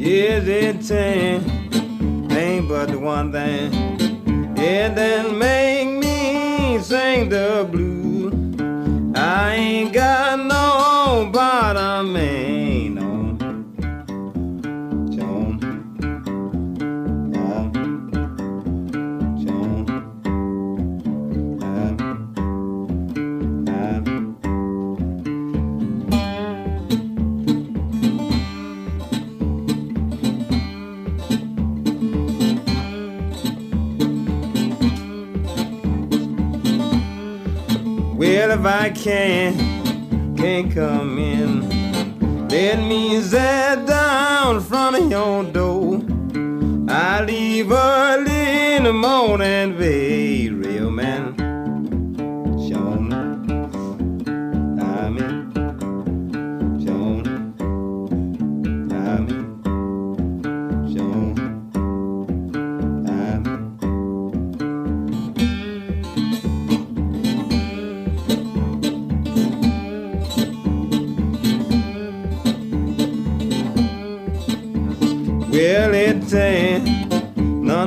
Is it ten? Ain't but the one thing. It then make me sing the blues. I ain't got no bottom if I can, can't come in, let me sit down in front of your door. I leave early in the morning, babe,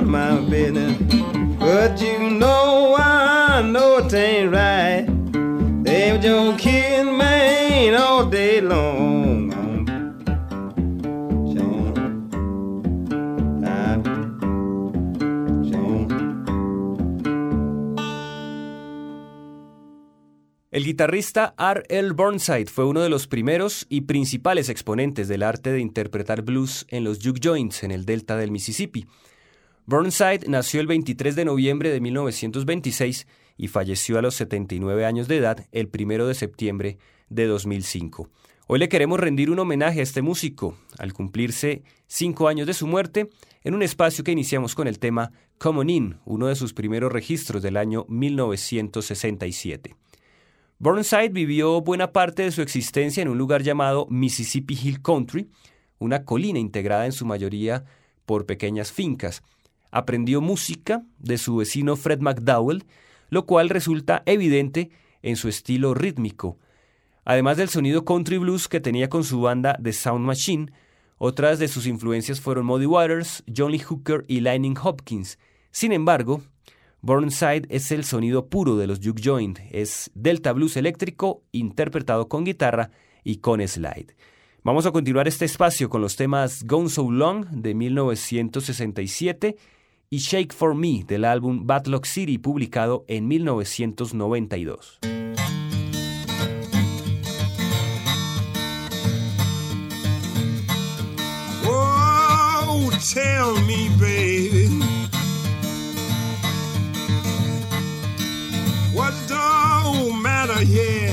But you know, I right. They were just kidding all day long. El guitarrista R. L. Burnside fue uno de los primeros y principales exponentes del arte de interpretar blues en los juke joints en el delta del Mississippi. Burnside nació el 23 de noviembre de 1926 y falleció a los 79 años de edad el 1 de septiembre de 2005. Hoy le queremos rendir un homenaje a este músico al cumplirse cinco años de su muerte en un espacio que iniciamos con el tema Come On In, uno de sus primeros registros del año 1967. Burnside vivió buena parte de su existencia en un lugar llamado Mississippi Hill Country, una colina integrada en su mayoría por pequeñas fincas. Aprendió música de su vecino Fred McDowell, lo cual resulta evidente en su estilo rítmico. Además del sonido country blues que tenía con su banda The Sound Machine, otras de sus influencias fueron Muddy Waters, John Lee Hooker y Lightning Hopkins. Sin embargo, Burnside es el sonido puro de los juke joint, es delta blues eléctrico interpretado con guitarra y con slide. Vamos a continuar este espacio con los temas Gone So Long de 1967 y Shake For Me del álbum Batlock City publicado en 1992. Oh, tell me, baby, what don't matter here?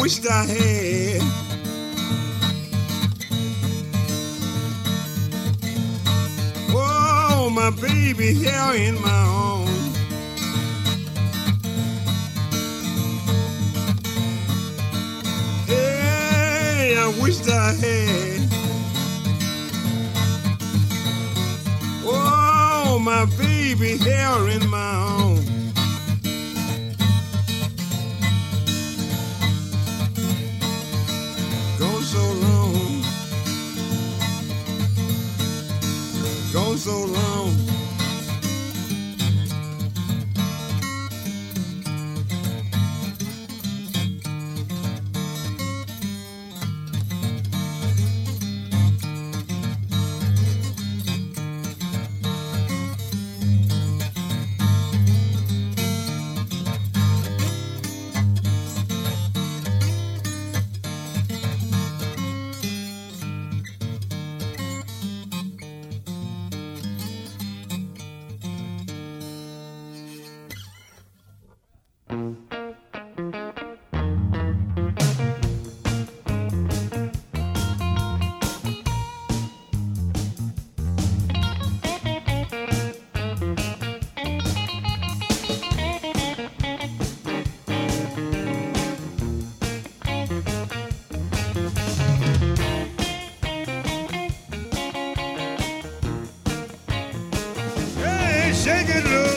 wished I had. Oh, my baby here in my arms. Hey, I wished I had. Oh, my baby here in my arms. so long. Take it loose.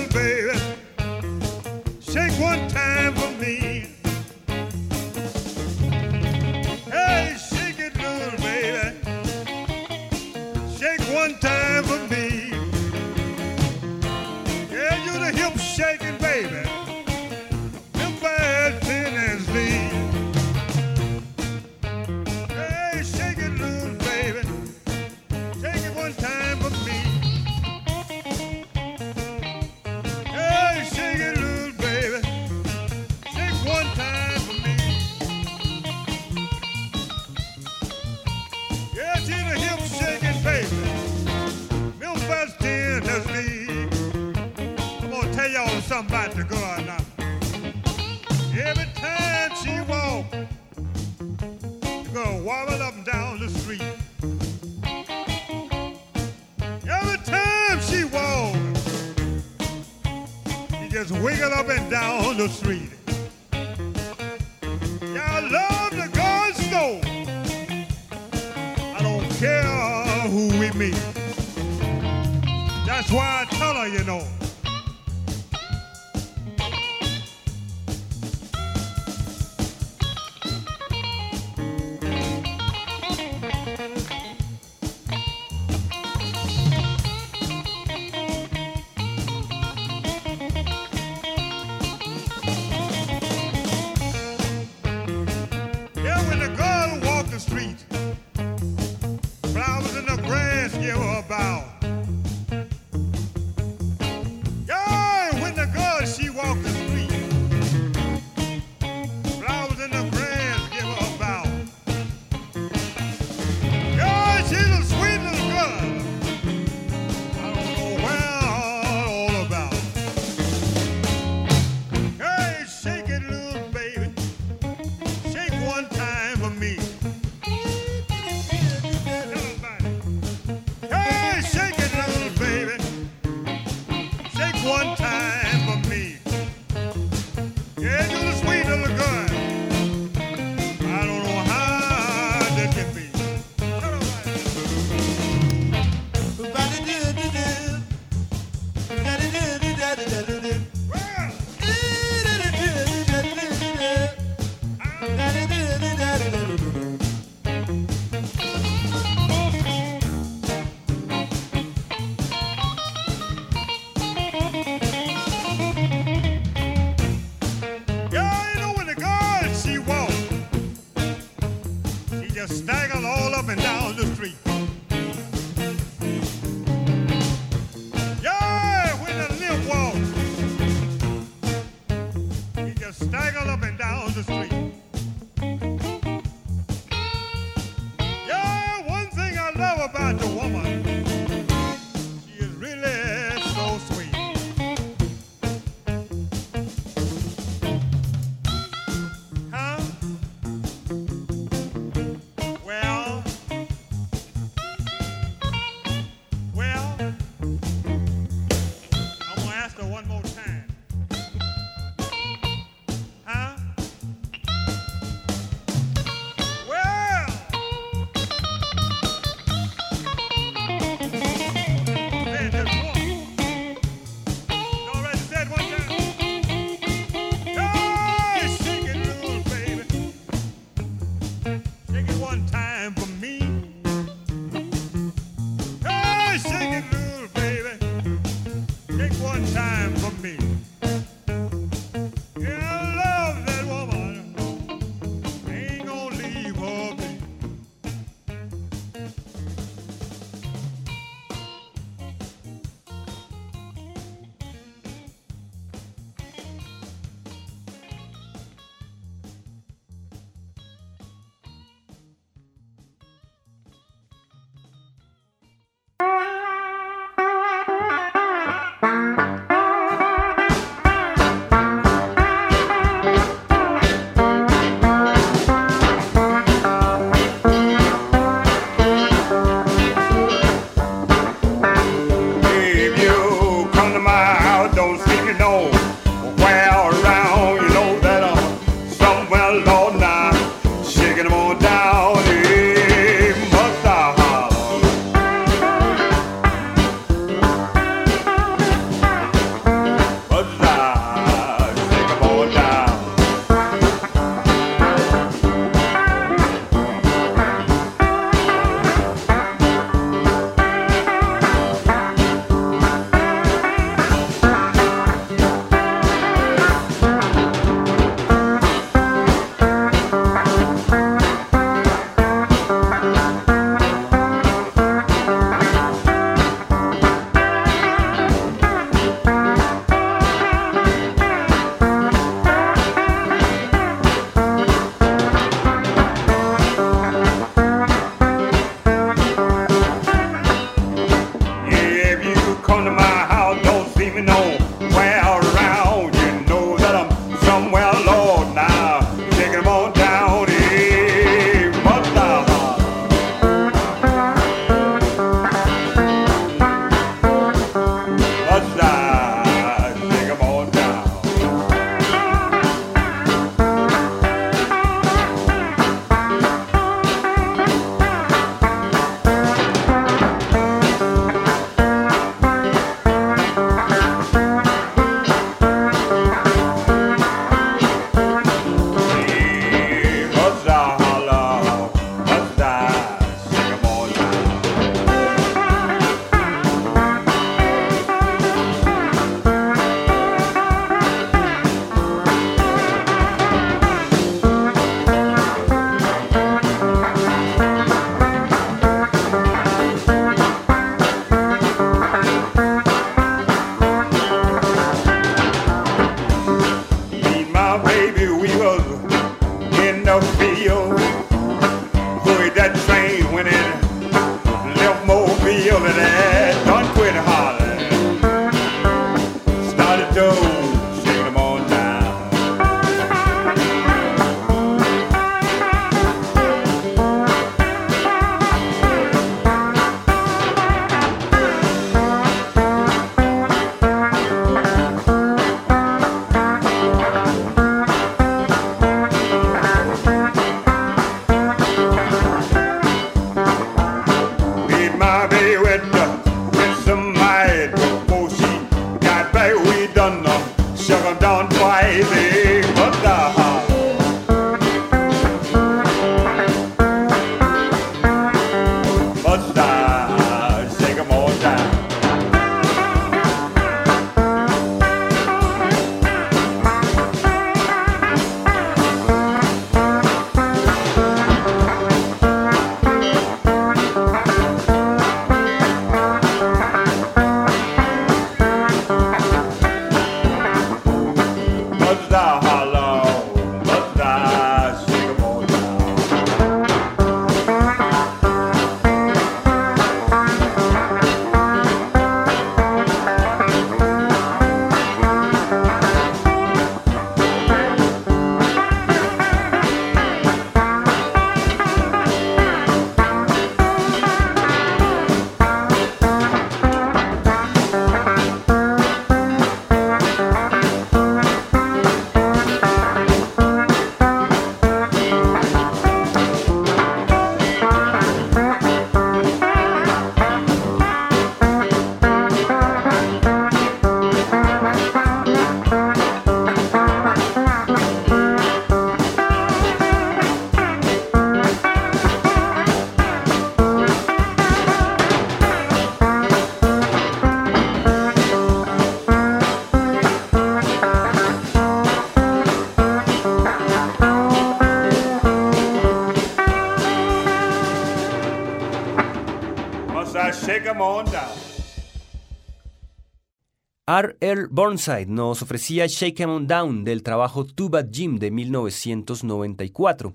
R. L. Burnside nos ofrecía Shake 'em Down del trabajo Too Bad Jim de 1994.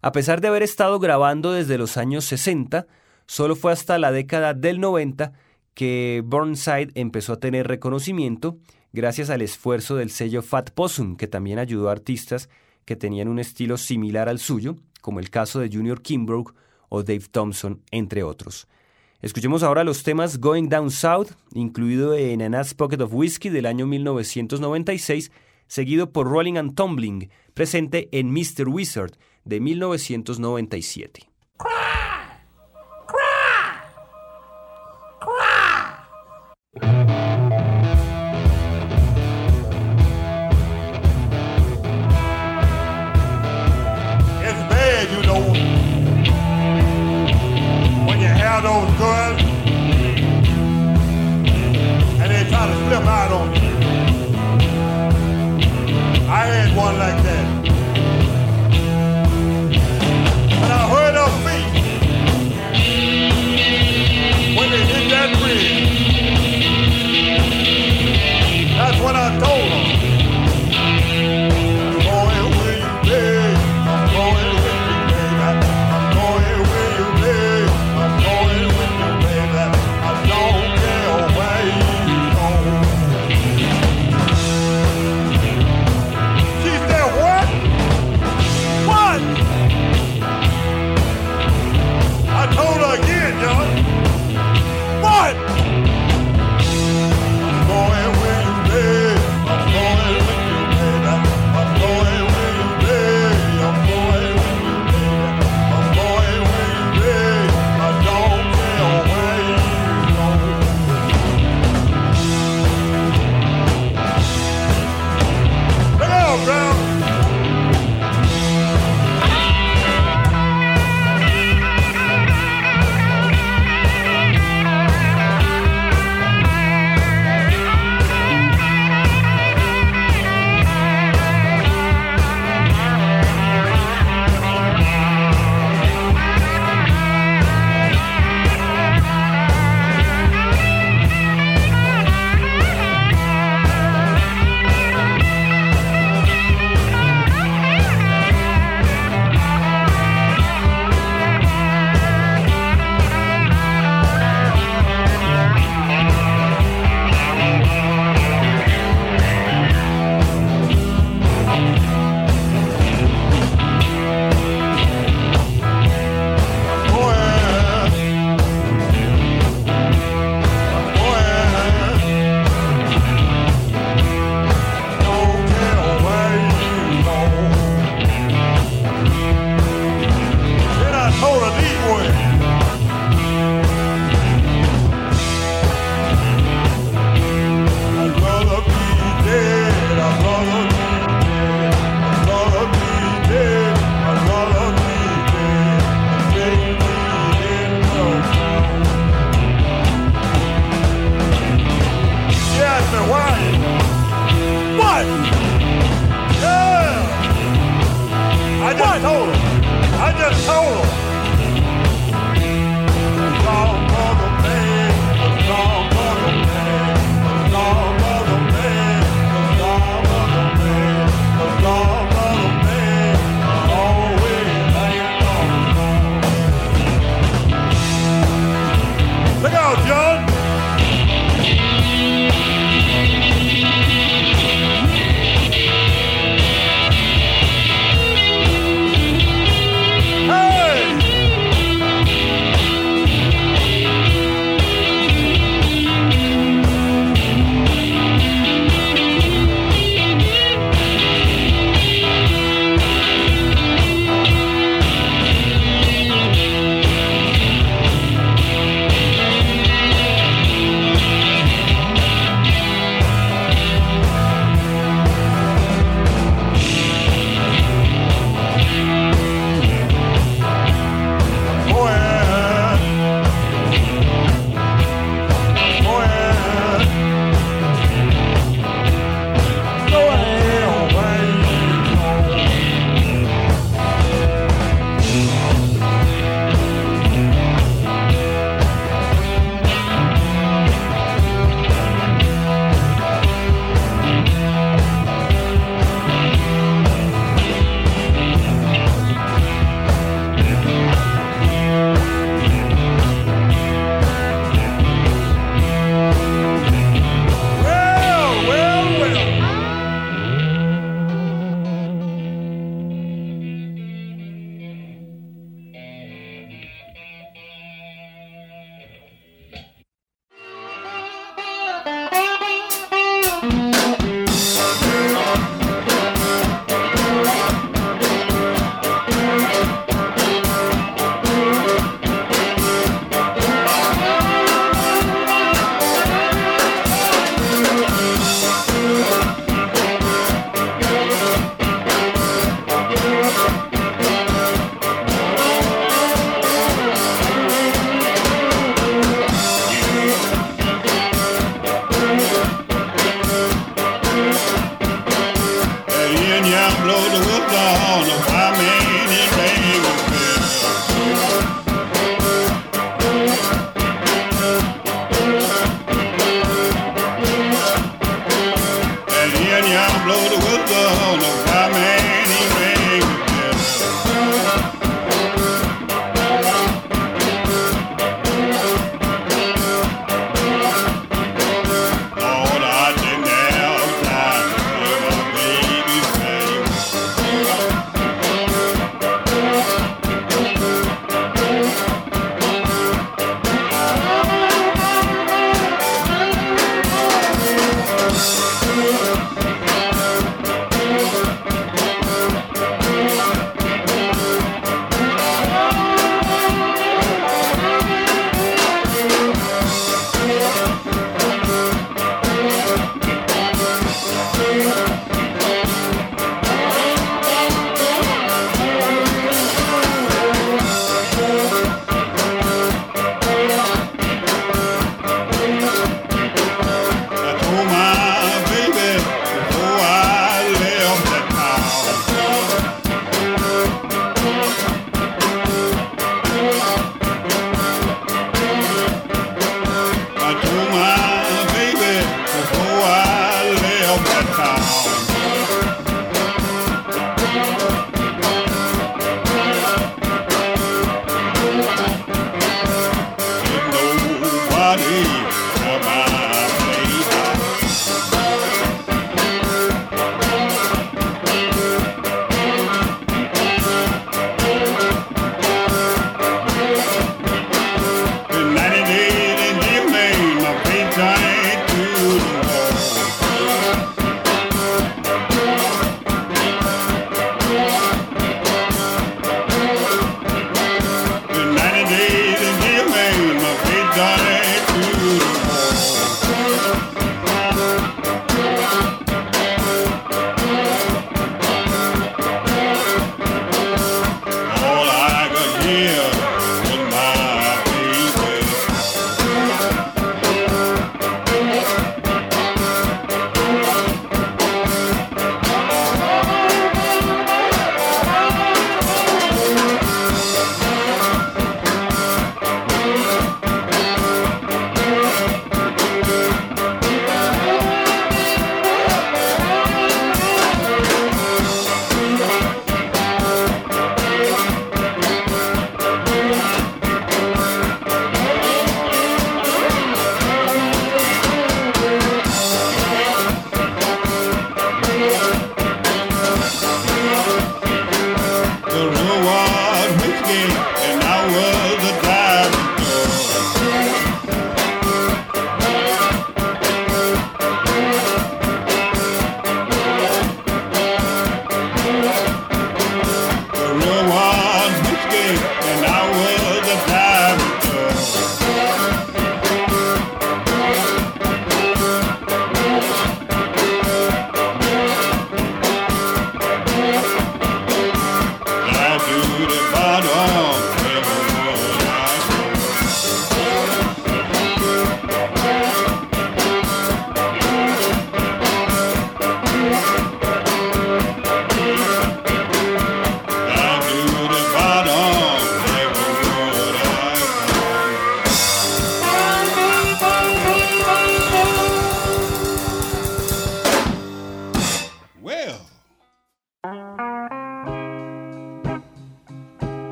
A pesar de haber estado grabando desde los años 60, solo fue hasta la década del 90 que Burnside empezó a tener reconocimiento gracias al esfuerzo del sello Fat Possum, que también ayudó a artistas que tenían un estilo similar al suyo, como el caso de Junior Kimbrough o Dave Thompson, entre otros. Escuchemos ahora los temas Going Down South, incluido en Anna's Pocket of Whiskey del año 1996, seguido por Rolling and Tumbling, presente en Mr. Wizard de 1997.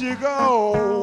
You go.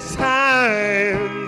time.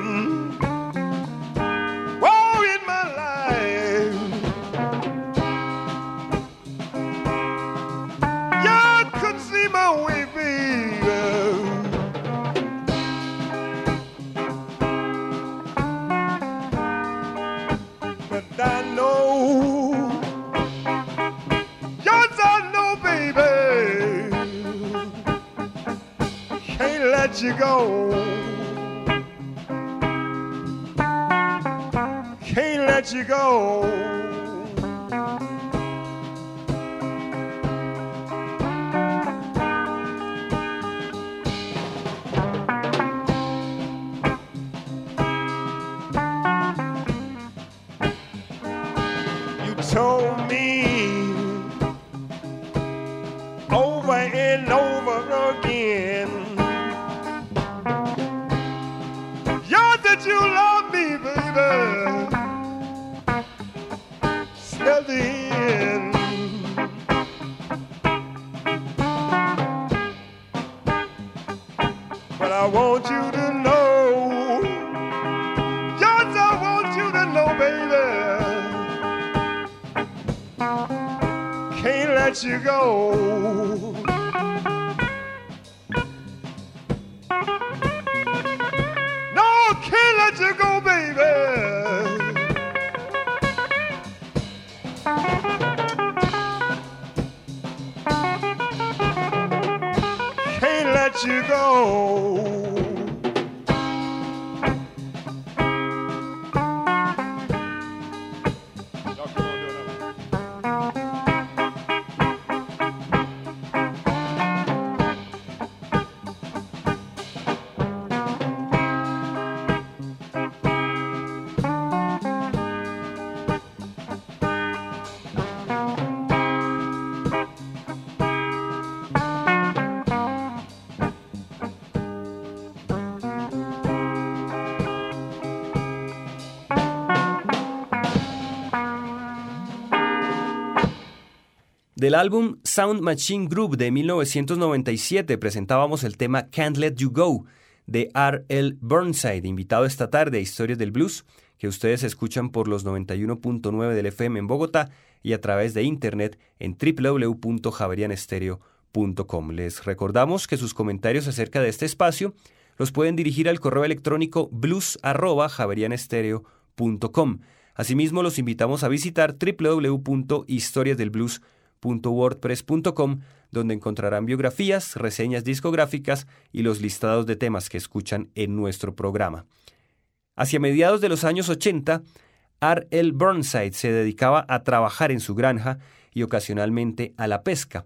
Let you go, baby. Can't let you go. Del álbum Sound Machine Group de 1997 presentábamos el tema Can't Let You Go de R.L. Burnside, invitado esta tarde a Historias del Blues, que ustedes escuchan por los 91.9 del FM en Bogotá y a través de internet en www.javerianestereo.com. Les recordamos que sus comentarios acerca de este espacio los pueden dirigir al correo electrónico blues@javerianestereo.com www.historiasdelblues.com. Asimismo, los invitamos a visitar www.historiasdelblues.wordpress.com, donde encontrarán biografías, reseñas discográficas y los listados de temas que escuchan en nuestro programa. Hacia mediados de los años 80, R. L. Burnside se dedicaba a trabajar en su granja y ocasionalmente a la pesca.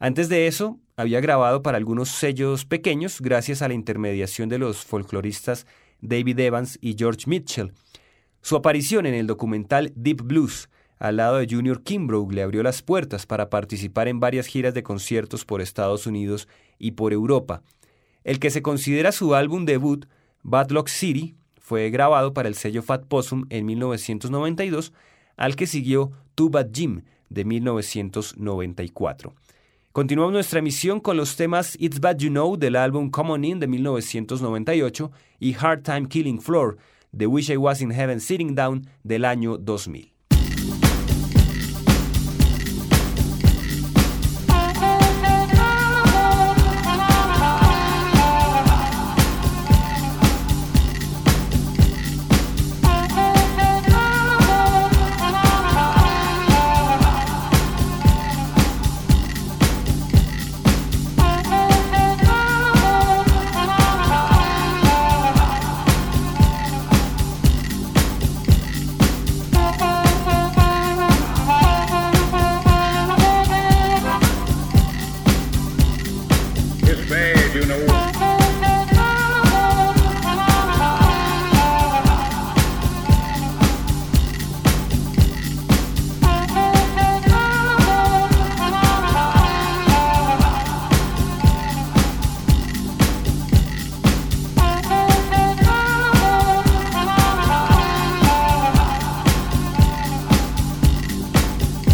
Antes de eso, había grabado para algunos sellos pequeños gracias a la intermediación de los folcloristas David Evans y George Mitchell. Su aparición en el documental Deep Blues al lado de Junior Kimbrough le abrió las puertas para participar en varias giras de conciertos por Estados Unidos y por Europa. El que se considera su álbum debut, Bad Luck City, fue grabado para el sello Fat Possum en 1992, al que siguió Too Bad Jim de 1994. Continuamos nuestra emisión con los temas It's Bad You Know del álbum Common In de 1998 y Hard Time Killing Floor de Wish I Was in Heaven Sitting Down del año 2000.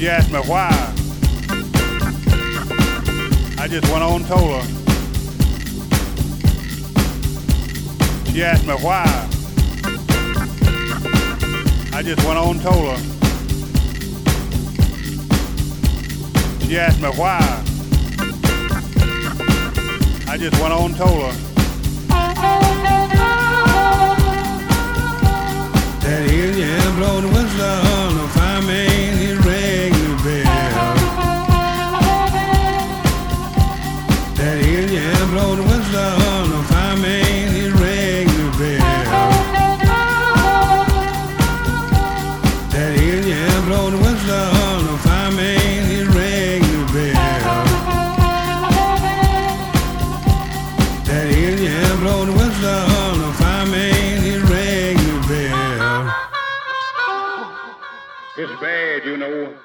She asked me why. I just went on told her. She asked me why. I just went on told her. She asked me why. I just went on told her. That Indian blowing the whistle, you know.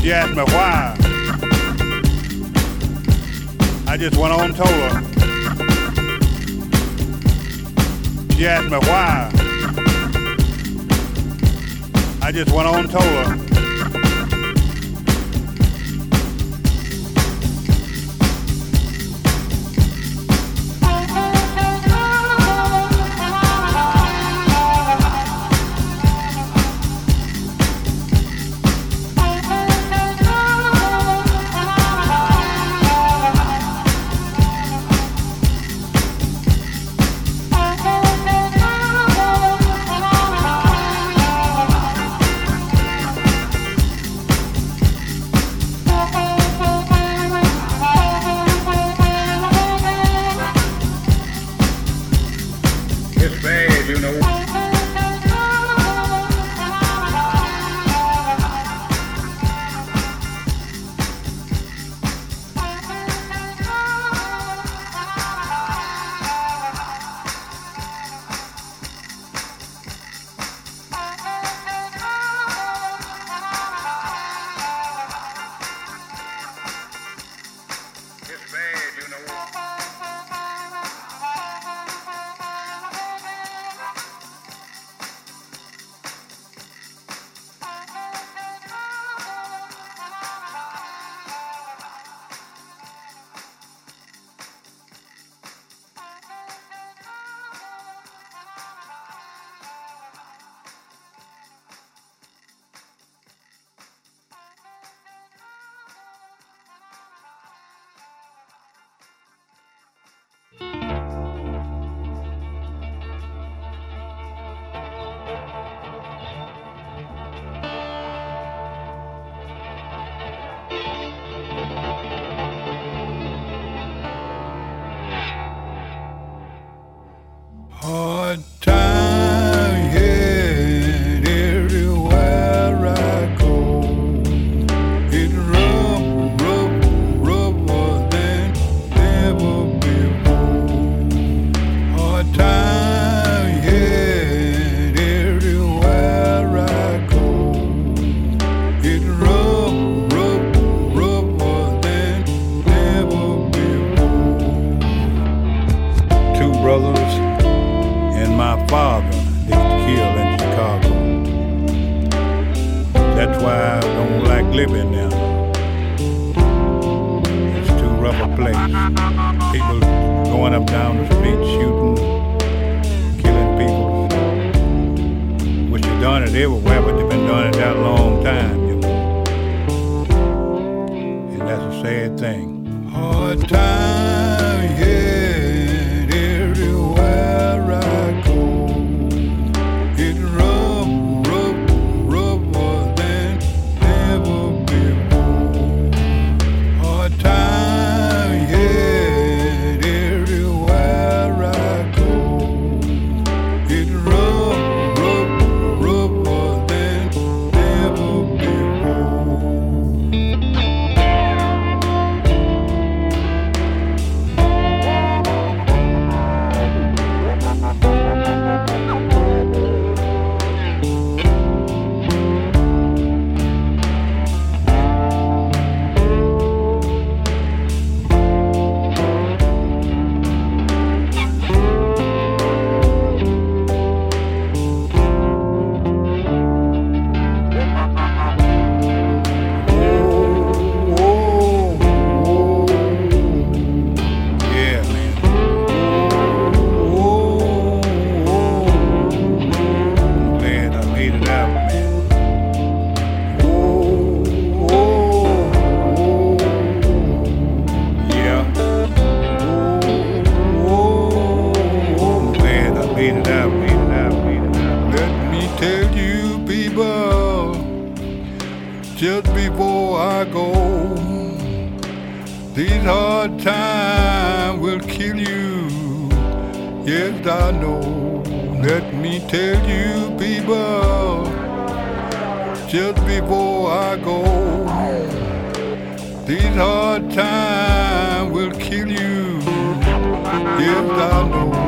She asked me why. I just went on and told her. She asked me why. I just went on and told her. Yes, I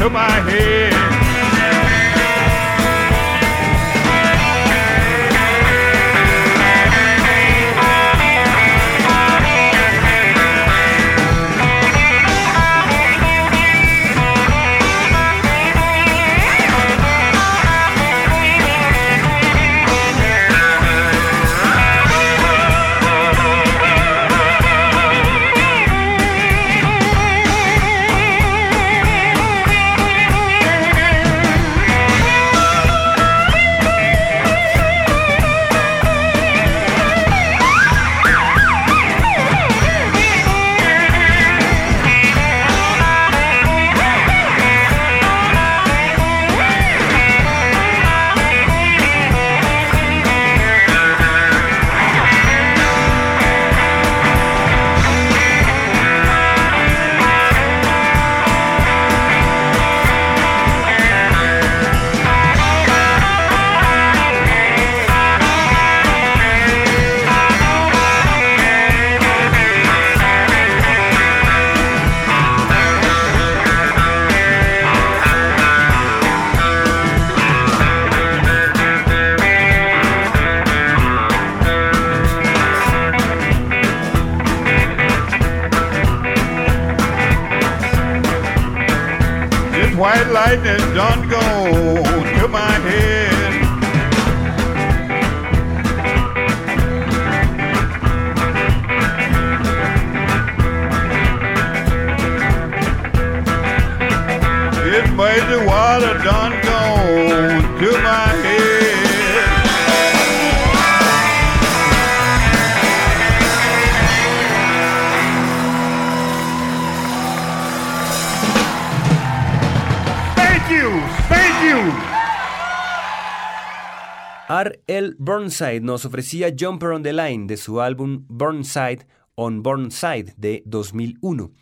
to my head. R.L. Burnside nos ofrecía Jumper on the Line de su álbum Burnside on Burnside de 2001.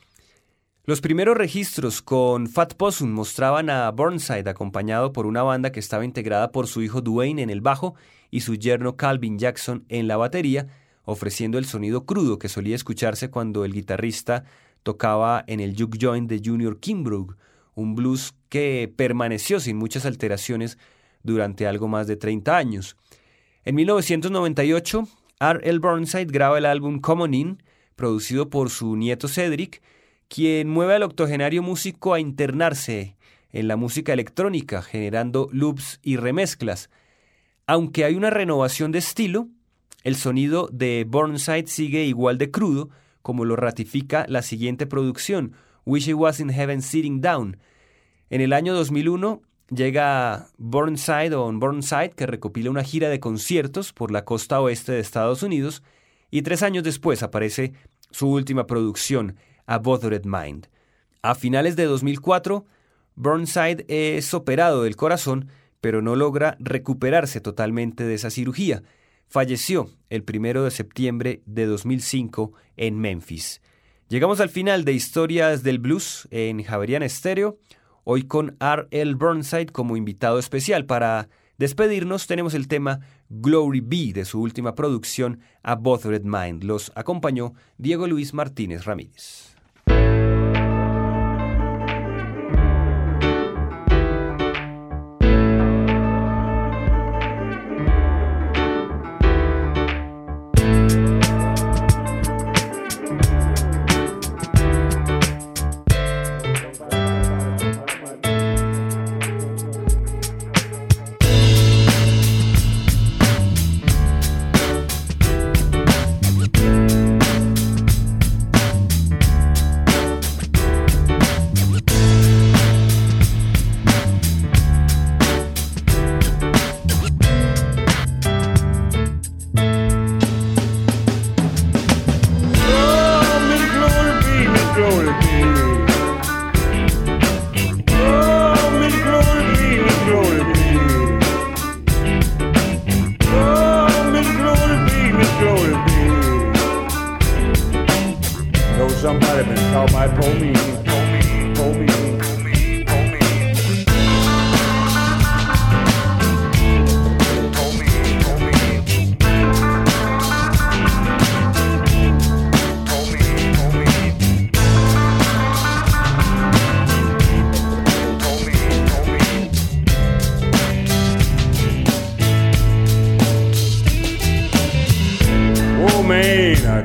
Los primeros registros con Fat Possum mostraban a Burnside acompañado por una banda que estaba integrada por su hijo Duane en el bajo y su yerno Calvin Jackson en la batería, ofreciendo el sonido crudo que solía escucharse cuando el guitarrista tocaba en el juke joint de Junior Kimbrough, un blues que permaneció sin muchas alteraciones durante algo más de 30 años. En 1998, R.L. Burnside graba el álbum Common In, producido por su nieto Cedric, quien mueve al octogenario músico a internarse en la música electrónica, generando loops y remezclas. Aunque hay una renovación de estilo, el sonido de Burnside sigue igual de crudo, como lo ratifica la siguiente producción, Wish It Was in Heaven Sitting Down. En el año 2001 llega Burnside o Burnside, que recopila una gira de conciertos por la costa oeste de Estados Unidos, y tres años después aparece su última producción, A Bothered Mind. A finales de 2004, Burnside es operado del corazón, pero no logra recuperarse totalmente de esa cirugía. Falleció el primero de septiembre de 2005 en Memphis. Llegamos al final de Historias del Blues en Javerian Estéreo, hoy con R.L. Burnside como invitado especial. Para despedirnos tenemos el tema Glory Be de su última producción A Bothered Mind. Los acompañó Diego Luis Martínez Ramírez.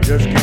поддержки.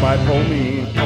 my pony.